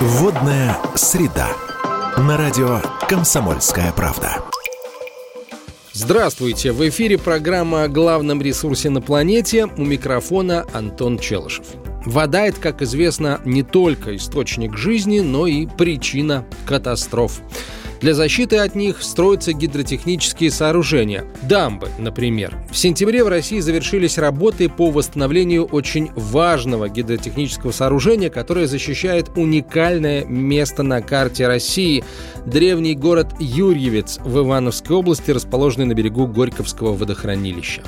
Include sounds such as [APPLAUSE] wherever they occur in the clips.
Водная среда. На радио «Комсомольская правда». Здравствуйте! В эфире программа о главном ресурсе на планете. У микрофона Антон Челышев. Вода – это, как известно, не только источник жизни, но и причина катастроф. Для защиты от них строятся гидротехнические сооружения. Дамбы, например. В сентябре в России завершились работы по восстановлению очень важного гидротехнического сооружения, которое защищает уникальное место на карте России – древний город Юрьевец в Ивановской области, расположенный на берегу Горьковского водохранилища.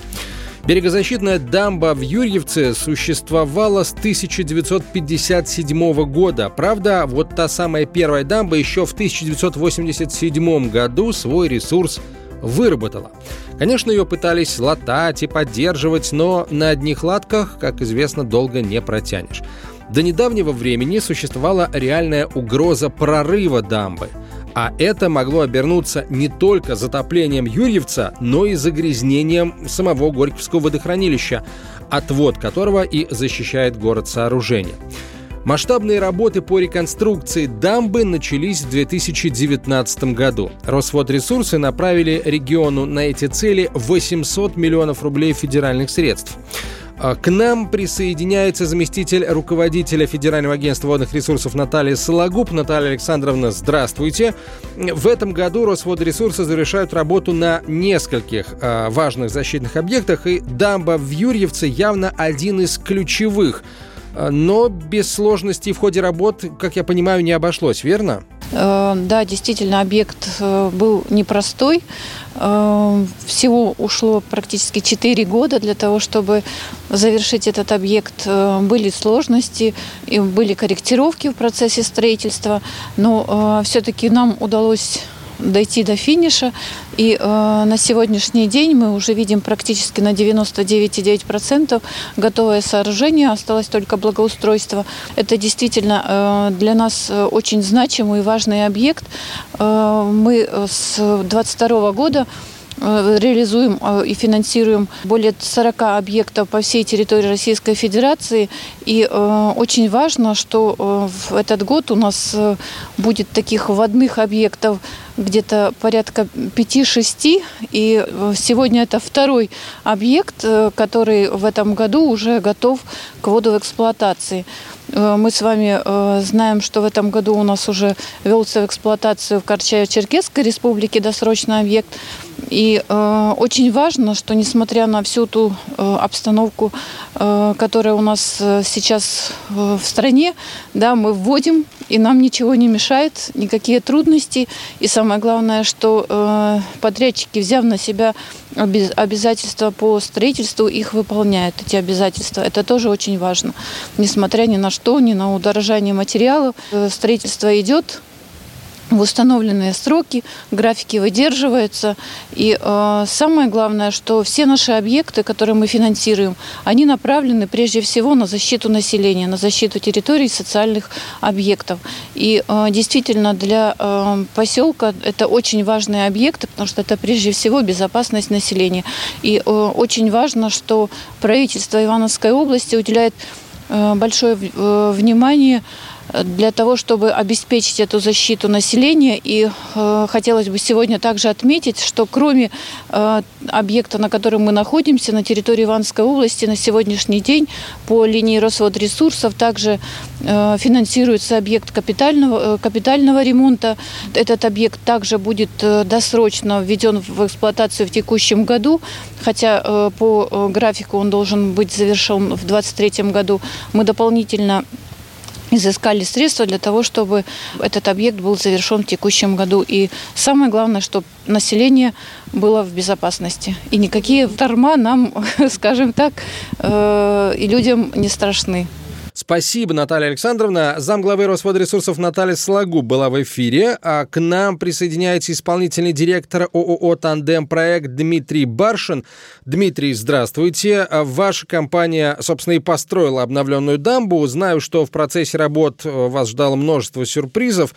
Берегозащитная дамба в Юрьевце существовала с 1957 года. Правда, вот та самая первая дамба еще в 1987 году свой ресурс выработала. Конечно, ее пытались латать и поддерживать, но на одних латках, как известно, долго не протянешь. До недавнего времени существовала реальная угроза прорыва дамбы – а это могло обернуться не только затоплением Юрьевца, но и загрязнением самого Горьковского водохранилища, отвод которого и защищает город сооружения. Масштабные работы по реконструкции дамбы начались в 2019 году. Росводресурсы направили региону на эти цели 800 миллионов рублей федеральных средств. А, к нам присоединяется заместитель руководителя Федерального агентства водных ресурсов Наталья Сологуб. Наталья Александровна, здравствуйте. В этом году Росводресурсы завершают работу на нескольких э, важных защитных объектах, и дамба в Юрьевце явно один из ключевых. Но без сложностей в ходе работ, как я понимаю, не обошлось, верно? Э, да, действительно, объект э, был непростой. Э, всего ушло практически 4 года для того, чтобы завершить этот объект. Были сложности, и были корректировки в процессе строительства, но все-таки нам удалось дойти до финиша. И э, на сегодняшний день мы уже видим практически на 99,9% готовое сооружение. Осталось только благоустройство. Это действительно э, для нас э, очень значимый и важный объект. Э, мы с 2022 года Э, реализуем э, и финансируем более 40 объектов по всей территории Российской Федерации. И э, очень важно, что в этот год у нас будет таких водных объектов где-то порядка 5-6. И сегодня это второй объект, который в этом году уже готов к воду в эксплуатации. Мы с вами знаем, что в этом году у нас уже велся в эксплуатацию в Карчаево-Черкесской республике досрочный объект. И э, очень важно, что несмотря на всю ту э, обстановку, э, которая у нас э, сейчас э, в стране, да, мы вводим, и нам ничего не мешает, никакие трудности. И самое главное, что э, подрядчики, взяв на себя обязательства по строительству, их выполняют, эти обязательства. Это тоже очень важно. Несмотря ни на что, ни на удорожание материалов, э, строительство идет, в установленные сроки, графики выдерживаются. И э, самое главное, что все наши объекты, которые мы финансируем, они направлены прежде всего на защиту населения, на защиту территорий социальных объектов. И э, действительно для э, поселка это очень важные объекты, потому что это прежде всего безопасность населения. И э, очень важно, что правительство Ивановской области уделяет э, большое э, внимание для того, чтобы обеспечить эту защиту населения. И э, хотелось бы сегодня также отметить, что кроме э, объекта, на котором мы находимся, на территории Ивановской области, на сегодняшний день по линии Росводресурсов также э, финансируется объект капитального, э, капитального ремонта. Этот объект также будет э, досрочно введен в эксплуатацию в текущем году, хотя э, по э, графику он должен быть завершен в 2023 году. Мы дополнительно изыскали средства для того, чтобы этот объект был завершен в текущем году. И самое главное, чтобы население было в безопасности. И никакие торма нам, [LAUGHS] скажем так, э, и людям не страшны. Спасибо, Наталья Александровна. Замглавы Росводресурсов Наталья Слагуб была в эфире. А к нам присоединяется исполнительный директор ООО «Тандем Проект» Дмитрий Баршин. Дмитрий, здравствуйте. Ваша компания, собственно, и построила обновленную дамбу. Знаю, что в процессе работ вас ждало множество сюрпризов.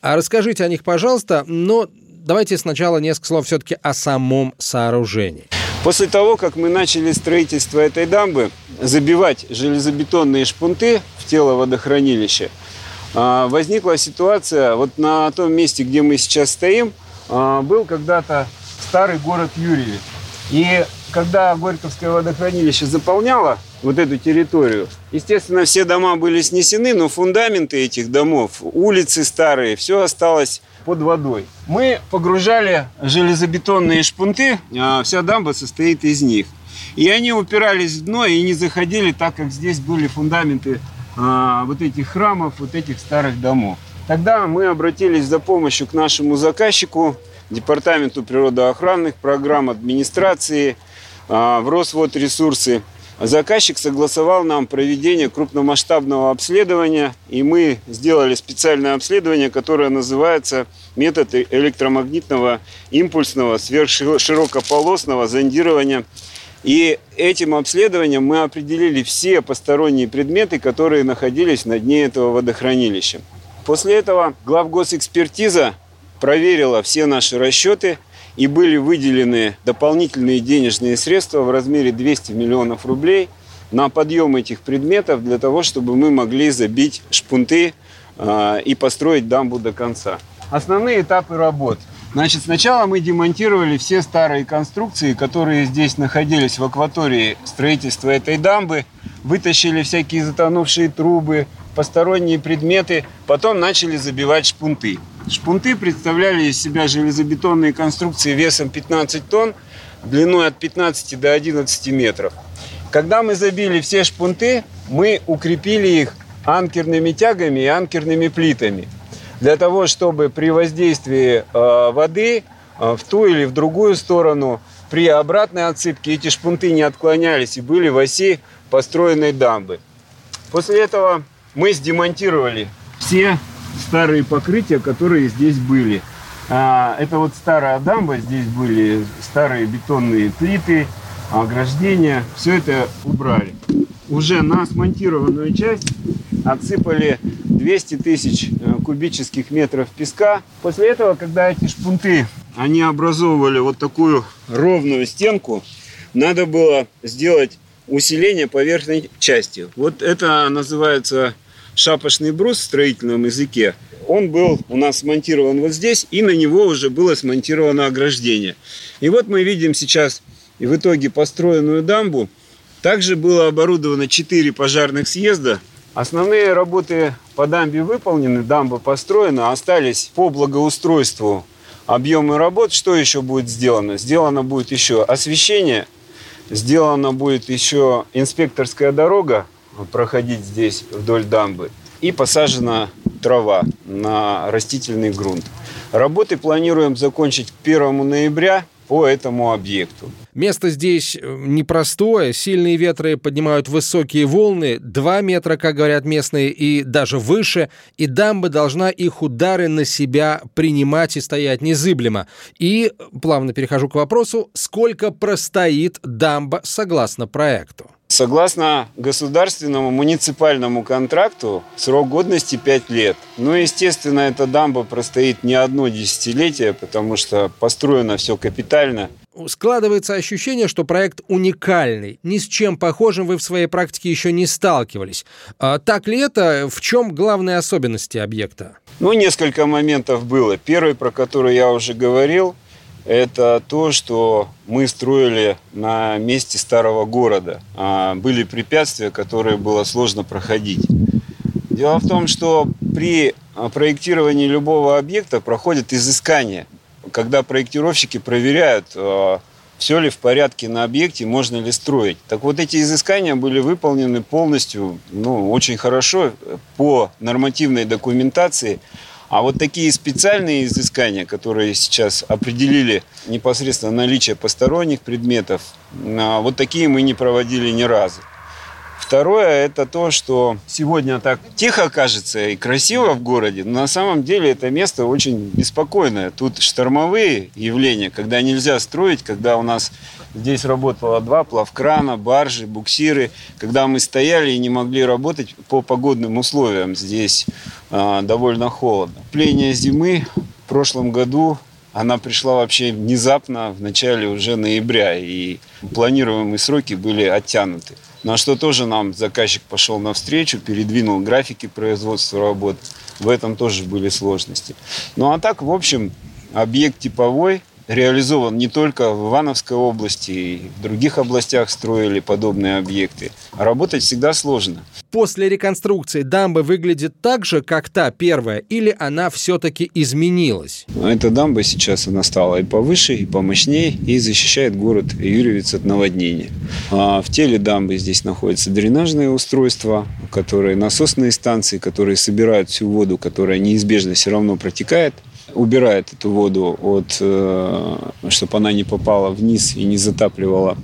А расскажите о них, пожалуйста. Но давайте сначала несколько слов все-таки о самом сооружении. После того, как мы начали строительство этой дамбы, забивать железобетонные шпунты в тело водохранилища, а, возникла ситуация, вот на том месте, где мы сейчас стоим, а, был когда-то старый город Юрьевец. И когда Горьковское водохранилище заполняло вот эту территорию, естественно, все дома были снесены, но фундаменты этих домов, улицы старые, все осталось под водой. Мы погружали железобетонные шпунты, а вся дамба состоит из них. И они упирались в дно и не заходили, так как здесь были фундаменты а, вот этих храмов, вот этих старых домов. Тогда мы обратились за помощью к нашему заказчику, Департаменту природоохранных программ, администрации, а, в Росводресурсы. Заказчик согласовал нам проведение крупномасштабного обследования, и мы сделали специальное обследование, которое называется метод электромагнитного импульсного сверхширокополосного зондирования и этим обследованием мы определили все посторонние предметы, которые находились на дне этого водохранилища. После этого главгосэкспертиза проверила все наши расчеты и были выделены дополнительные денежные средства в размере 200 миллионов рублей на подъем этих предметов для того, чтобы мы могли забить шпунты э, и построить дамбу до конца. Основные этапы работ – Значит, сначала мы демонтировали все старые конструкции, которые здесь находились в акватории строительства этой дамбы, вытащили всякие затонувшие трубы, посторонние предметы, потом начали забивать шпунты. Шпунты представляли из себя железобетонные конструкции весом 15 тонн, длиной от 15 до 11 метров. Когда мы забили все шпунты, мы укрепили их анкерными тягами и анкерными плитами для того, чтобы при воздействии э, воды э, в ту или в другую сторону при обратной отсыпке эти шпунты не отклонялись и были в оси построенной дамбы. После этого мы сдемонтировали все старые покрытия, которые здесь были. А, это вот старая дамба, здесь были старые бетонные плиты, ограждения. Все это убрали. Уже на смонтированную часть отсыпали 200 тысяч э, кубических метров песка. После этого, когда эти шпунты, они образовывали вот такую ровную стенку, надо было сделать усиление поверхной части. Вот это называется шапошный брус в строительном языке. Он был у нас смонтирован вот здесь, и на него уже было смонтировано ограждение. И вот мы видим сейчас и в итоге построенную дамбу. Также было оборудовано 4 пожарных съезда, Основные работы по дамбе выполнены, дамба построена, остались по благоустройству объемы работ. Что еще будет сделано? Сделано будет еще освещение, сделана будет еще инспекторская дорога проходить здесь вдоль дамбы и посажена трава на растительный грунт. Работы планируем закончить к 1 ноября по этому объекту. Место здесь э, непростое, сильные ветры поднимают высокие волны, 2 метра, как говорят местные, и даже выше, и дамба должна их удары на себя принимать и стоять незыблемо. И, плавно перехожу к вопросу, сколько простоит дамба согласно проекту? Согласно государственному муниципальному контракту, срок годности 5 лет. Но, естественно, эта дамба простоит не одно десятилетие, потому что построено все капитально. Складывается ощущение, что проект уникальный. Ни с чем похожим вы в своей практике еще не сталкивались. А так ли это? В чем главные особенности объекта? Ну, несколько моментов было. Первый, про который я уже говорил – это то, что мы строили на месте старого города. А, были препятствия, которые было сложно проходить. Дело в том, что при проектировании любого объекта проходит изыскание, когда проектировщики проверяют, а, все ли в порядке на объекте, можно ли строить. Так вот, эти изыскания были выполнены полностью, ну, очень хорошо по нормативной документации. А вот такие специальные изыскания, которые сейчас определили непосредственно наличие посторонних предметов, а, вот такие мы не проводили ни разу. Второе – это то, что сегодня так тихо кажется и красиво в городе, но на самом деле это место очень беспокойное. Тут штормовые явления, когда нельзя строить, когда у нас здесь работало два плавкрана, баржи, буксиры. Когда мы стояли и не могли работать по погодным условиям, здесь э, довольно холодно. Пление зимы в прошлом году она пришла вообще внезапно в начале уже ноября, и планируемые сроки были оттянуты. На что тоже нам заказчик пошел навстречу, передвинул графики производства работ. в этом тоже были сложности. Ну а так, в общем, объект типовой – реализован не только в Ивановской области, и в других областях строили подобные объекты. А работать всегда сложно. После реконструкции дамба выглядит так же, как та первая, или она все-таки изменилась? Эта дамба сейчас она стала и повыше, и помощнее, и защищает город Юрьевец от наводнения. А в теле дамбы здесь находятся дренажные устройства, которые насосные станции, которые собирают всю воду, которая неизбежно все равно протекает убирает эту воду от, э, чтобы она не попала вниз и не затапливала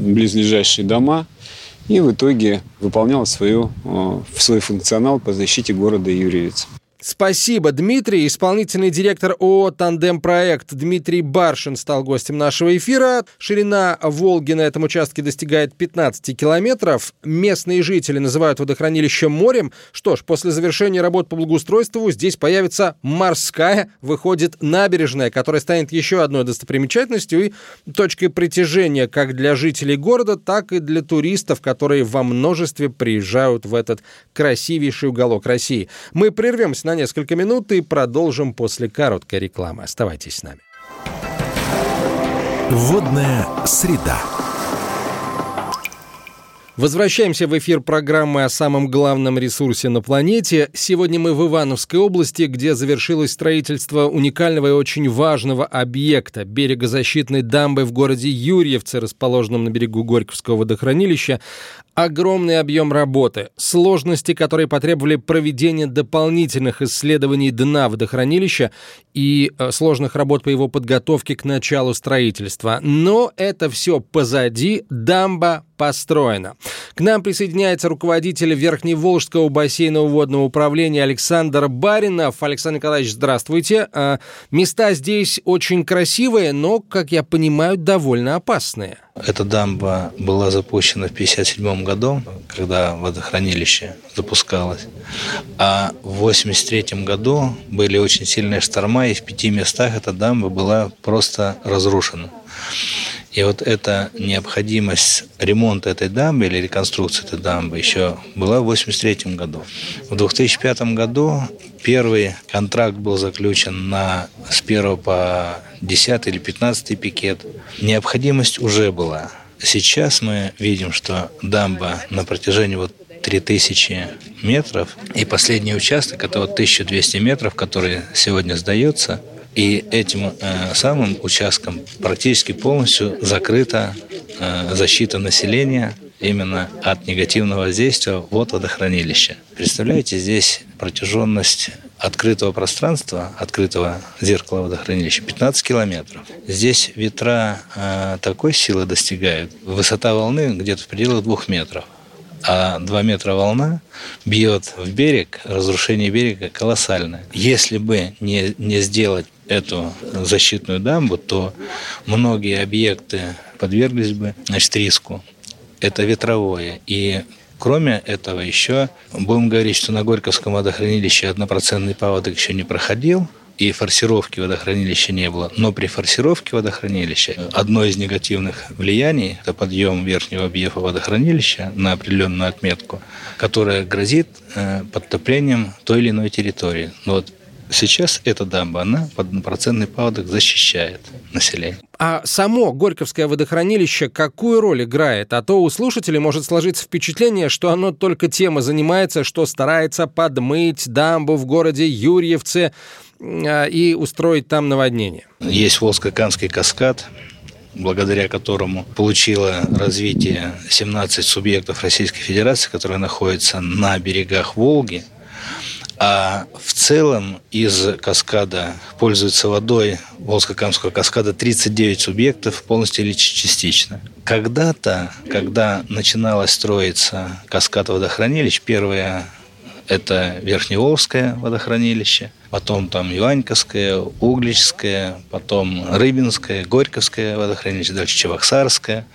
близлежащие дома. И в итоге выполняла свою, э, свой функционал по защите города Юрьевец. Спасибо, Дмитрий. Исполнительный директор ООО «Тандем Проект» Дмитрий Баршин стал гостем нашего эфира. Ширина Волги на этом участке достигает 15 километров. Местные жители называют водохранилище морем. Что ж, после завершения работ по благоустройству здесь появится морская, выходит набережная, которая станет еще одной достопримечательностью и точкой притяжения как для жителей города, так и для туристов, которые во множестве приезжают в этот красивейший уголок России. Мы прервемся на несколько минут и продолжим после короткой рекламы. Оставайтесь с нами. Водная среда. Возвращаемся в эфир программы о самом главном ресурсе на планете. Сегодня мы в Ивановской области, где завершилось строительство уникального и очень важного объекта – берегозащитной дамбы в городе Юрьевце, расположенном на берегу Горьковского водохранилища. Огромный объем работы, сложности, которые потребовали проведения дополнительных исследований дна водохранилища и э, сложных работ по его подготовке к началу строительства. Но это все позади, дамба построена. К нам присоединяется руководитель Верхневолжского бассейнового водного управления Александр Баринов. Александр Николаевич, здравствуйте. А, места здесь очень красивые, но, как я понимаю, довольно опасные. Эта дамба была запущена в 1957 году, когда водохранилище запускалось. А в 1983 году были очень сильные шторма, и в пяти местах эта дамба была просто разрушена. И вот эта необходимость ремонта этой дамбы или реконструкции этой дамбы еще была в 1983 году. В 2005 году первый контракт был заключен на с 1 по 10 или 15 пикет. Необходимость уже была. Сейчас мы видим, что дамба на протяжении вот 3000 метров, и последний участок, это вот 1200 метров, который сегодня сдается, и этим э, самым участком практически полностью закрыта э, защита населения именно от негативного воздействия вот водохранилища. Представляете, здесь протяженность открытого пространства, открытого зеркала водохранилища 15 километров. Здесь ветра э, такой силы достигают, высота волны где-то в пределах двух метров а 2 метра волна бьет в берег, разрушение берега колоссальное. Если бы не, не сделать эту защитную дамбу, то многие объекты подверглись бы значит, риску. Это ветровое. И Кроме этого еще будем говорить, что на Горьковском водохранилище однопроцентный паводок еще не проходил, и форсировки водохранилища не было. Но при форсировке водохранилища одно из негативных влияний – это подъем верхнего объема водохранилища на определенную отметку, которая грозит э, подтоплением той или иной территории. Но вот Сейчас эта дамба, она под процентный паводок защищает население. А само Горьковское водохранилище какую роль играет? А то у слушателей может сложиться впечатление, что оно только тем и занимается, что старается подмыть дамбу в городе Юрьевце а, и устроить там наводнение. Есть Волско-Канский каскад, благодаря которому получило развитие 17 субъектов Российской Федерации, которые находятся на берегах Волги – а в целом из каскада пользуются водой Волжско-Камского каскада 39 субъектов полностью или частично. Когда-то, когда начиналось строиться каскад водохранилищ, первое это Верхневолжское водохранилище, потом там Иваньковское, Угличское, потом Рыбинское, Горьковское водохранилище, дальше Чебоксарское,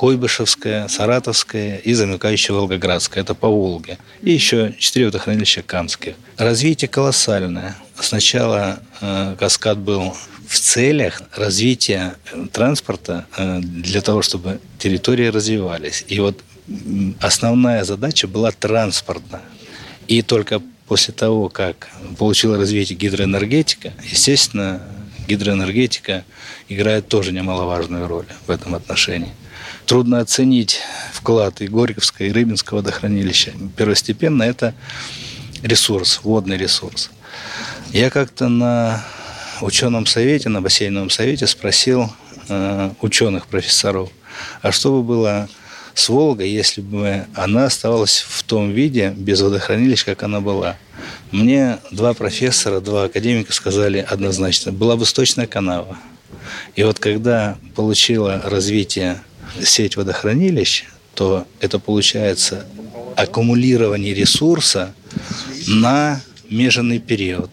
Койбышевская, Саратовская и замыкающая Волгоградская. Это по Волге. И еще четыре водохранилища Камских. Развитие колоссальное. Сначала э, каскад был в целях развития транспорта э, для того, чтобы территории развивались. И вот основная задача была транспортная. И только после того, как получила развитие гидроэнергетика, естественно, гидроэнергетика играет тоже немаловажную роль в этом отношении. Трудно оценить вклад и Горьковского, и Рыбинского водохранилища. Первостепенно это ресурс, водный ресурс. Я как-то на ученом совете, на бассейновом совете спросил э, ученых, профессоров, а что бы было с Волгой, если бы она оставалась в том виде, без водохранилищ, как она была. Мне два профессора, два академика сказали однозначно, была бы сточная канава. И вот когда получила развитие сеть водохранилищ, то это получается аккумулирование ресурса на меженный период.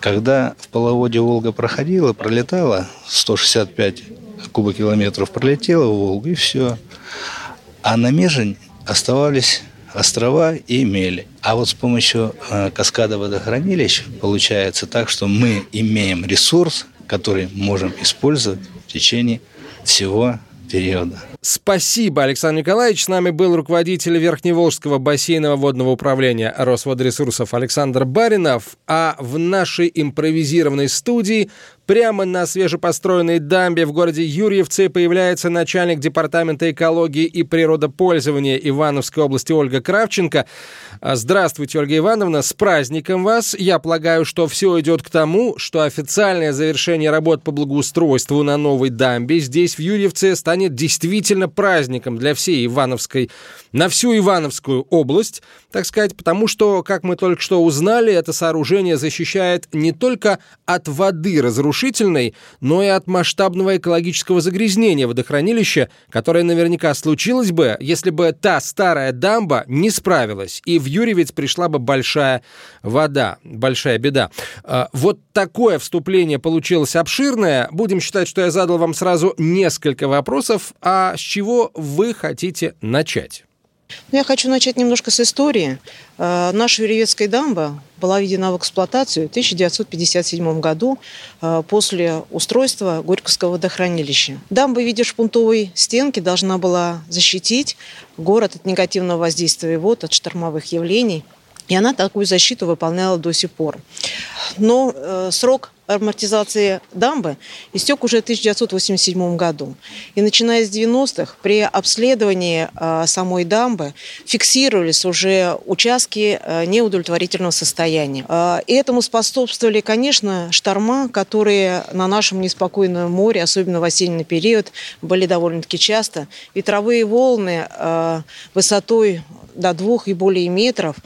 Когда в половоде Волга проходила, пролетала, 165 кубокилометров пролетела в Волгу, и все. А на межень оставались острова и мели. А вот с помощью э, каскада водохранилищ получается так, что мы имеем ресурс, который можем использовать в течение всего периода. Спасибо, Александр Николаевич. С нами был руководитель Верхневолжского бассейнового водного управления Росводресурсов Александр Баринов. А в нашей импровизированной студии Прямо на свежепостроенной дамбе в городе Юрьевце появляется начальник департамента экологии и природопользования Ивановской области Ольга Кравченко. А, здравствуйте, Ольга Ивановна, с праздником вас. Я полагаю, что все идет к тому, что официальное завершение работ по благоустройству на новой дамбе здесь, в Юрьевце, станет действительно праздником для всей Ивановской, на всю Ивановскую область, так сказать, потому что, как мы только что узнали, это сооружение защищает не только от воды разрушения, разрушительной, но и от масштабного экологического загрязнения водохранилища, которое наверняка случилось бы, если бы та старая дамба не справилась, и в Юрьевец пришла бы большая вода, большая беда. А, вот такое вступление получилось обширное. Будем считать, что я задал вам сразу несколько вопросов. А с чего вы хотите начать? Ну, я хочу начать немножко с истории. Э, наша Юрьевецкая дамба была введена в эксплуатацию в 1957 году э, после устройства Горьковского водохранилища. Дамба в виде шпунтовой стенки должна была защитить город от негативного воздействия вод, от штормовых явлений. И она такую защиту выполняла до сих пор. Но э, срок амортизации дамбы истек уже в 1987 году. И начиная с 90-х при обследовании э, самой дамбы фиксировались уже участки э, неудовлетворительного состояния. Э, и этому способствовали, конечно, шторма, которые на нашем неспокойном море, особенно в осенний период, были довольно-таки часто. Ветровые волны высотой до двух и более метров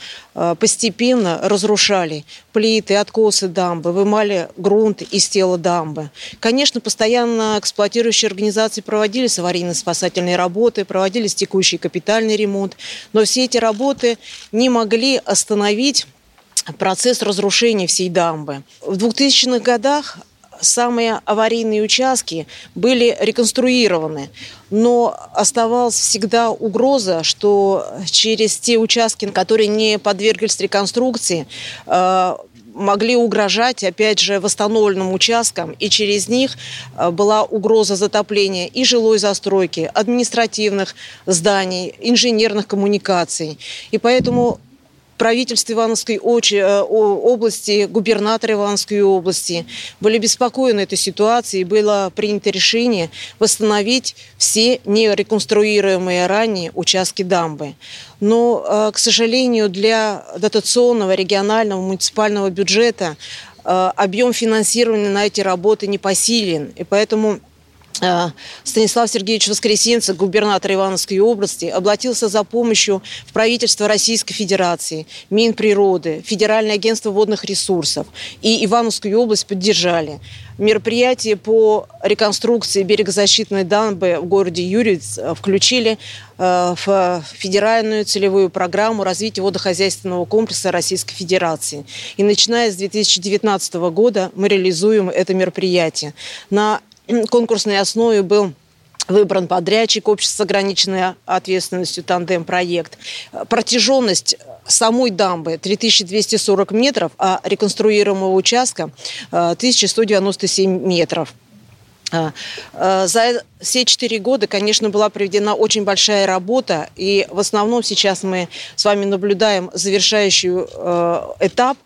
постепенно разрушали плиты, откосы дамбы, вымали грунт из тела дамбы. Конечно, постоянно эксплуатирующие организации проводились аварийно-спасательные работы, проводились текущий капитальный ремонт, но все эти работы не могли остановить процесс разрушения всей дамбы. В 2000-х годах самые аварийные участки были реконструированы, но оставалась всегда угроза, что через те участки, которые не подверглись реконструкции, э, могли угрожать, опять же, восстановленным участкам, и через них э, была угроза затопления и жилой застройки, административных зданий, инженерных коммуникаций. И поэтому правительство Ивановской э, области, губернатор Ивановской области были беспокоены этой ситуацией. Было принято решение восстановить все нереконструируемые ранее участки дамбы. Но, э, к сожалению, для дотационного регионального муниципального бюджета э, объем финансирования на эти работы не посилен. И поэтому Станислав Сергеевич Воскресенцев, губернатор Ивановской области, обратился за помощью в правительство Российской Федерации, Минприроды, Федеральное агентство водных ресурсов и Ивановскую область поддержали. Мероприятия по реконструкции берегозащитной дамбы в городе Юрьевец э, включили э, в федеральную целевую программу развития водохозяйственного комплекса Российской Федерации. И начиная с 2019 года мы реализуем это мероприятие. На конкурсной основе был выбран подрядчик общества с ограниченной ответственностью «Тандем-проект». Протяженность самой дамбы 3240 метров, а реконструируемого участка 1197 метров. А, а, за все четыре года, конечно, была проведена очень большая работа, и в основном сейчас мы с вами наблюдаем завершающий э, этап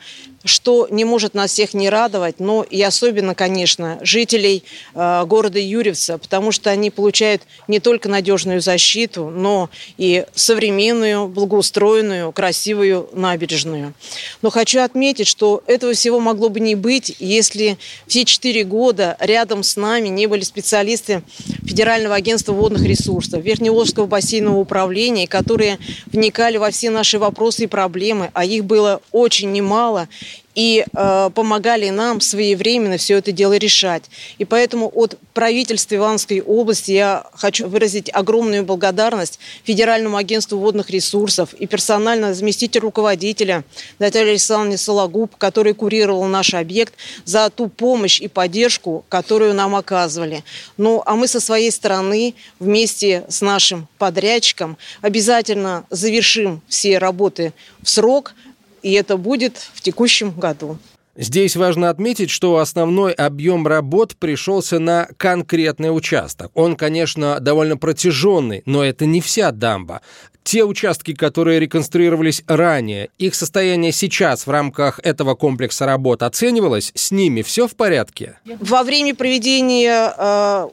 что не может нас всех не радовать, но и особенно, конечно, жителей э, города Юрьевца, потому что они получают не только надежную защиту, но и современную, благоустроенную, красивую набережную. Но хочу отметить, что этого всего могло бы не быть, если все четыре года рядом с нами не были специалисты Федерального агентства водных ресурсов, Верхневолжского бассейнового управления, которые вникали во все наши вопросы и проблемы, а их было очень немало, и э, помогали нам своевременно все это дело решать. И поэтому от правительства Ивановской области я хочу выразить огромную благодарность Федеральному агентству водных ресурсов и персонально заместитель руководителя Наталье Александровне Сологуб, который курировал наш объект, за ту помощь и поддержку, которую нам оказывали. Ну, а мы со своей стороны вместе с нашим подрядчиком обязательно завершим все работы в срок – и это будет в текущем году. Здесь важно отметить, что основной объем работ пришелся на конкретный участок. Он, конечно, довольно протяженный, но это не вся дамба. Те участки, которые реконструировались ранее, их состояние сейчас в рамках этого комплекса работ оценивалось? С ними все в порядке? Во время проведения э,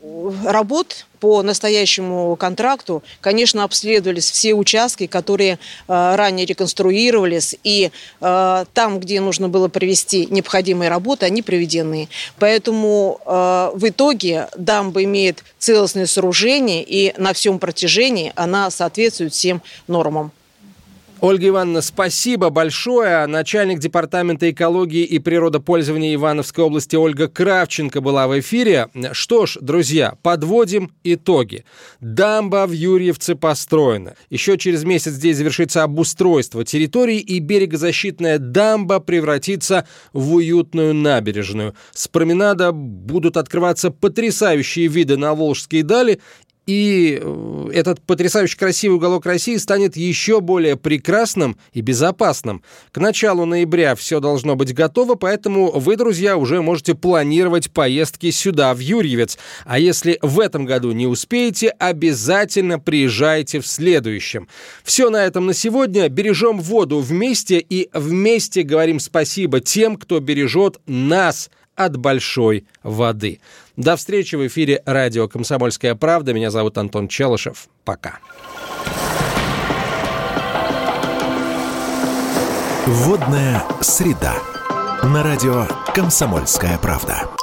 работ по настоящему контракту, конечно, обследовались все участки, которые э, ранее реконструировались, и э, там, где нужно было провести необходимые работы, они проведены. Поэтому э, в итоге дамба имеет целостное сооружение, и на всем протяжении она соответствует всем нормам. Ольга Ивановна, спасибо большое. Начальник департамента экологии и природопользования Ивановской области Ольга Кравченко была в эфире. Что ж, друзья, подводим итоги. Дамба в Юрьевце построена. Еще через месяц здесь завершится обустройство территории, и берегозащитная дамба превратится в уютную набережную. С променада будут открываться потрясающие виды на Волжские дали, и э, этот потрясающе красивый уголок России станет еще более прекрасным и безопасным. К началу ноября все должно быть готово, поэтому вы, друзья, уже можете планировать поездки сюда, в Юрьевец. А если в этом году не успеете, обязательно приезжайте в следующем. Все на этом на сегодня. Бережем воду вместе и вместе говорим спасибо тем, кто бережет нас – от большой воды. До встречи в эфире радио «Комсомольская правда». Меня зовут Антон Челышев. Пока. Водная среда. На радио «Комсомольская правда».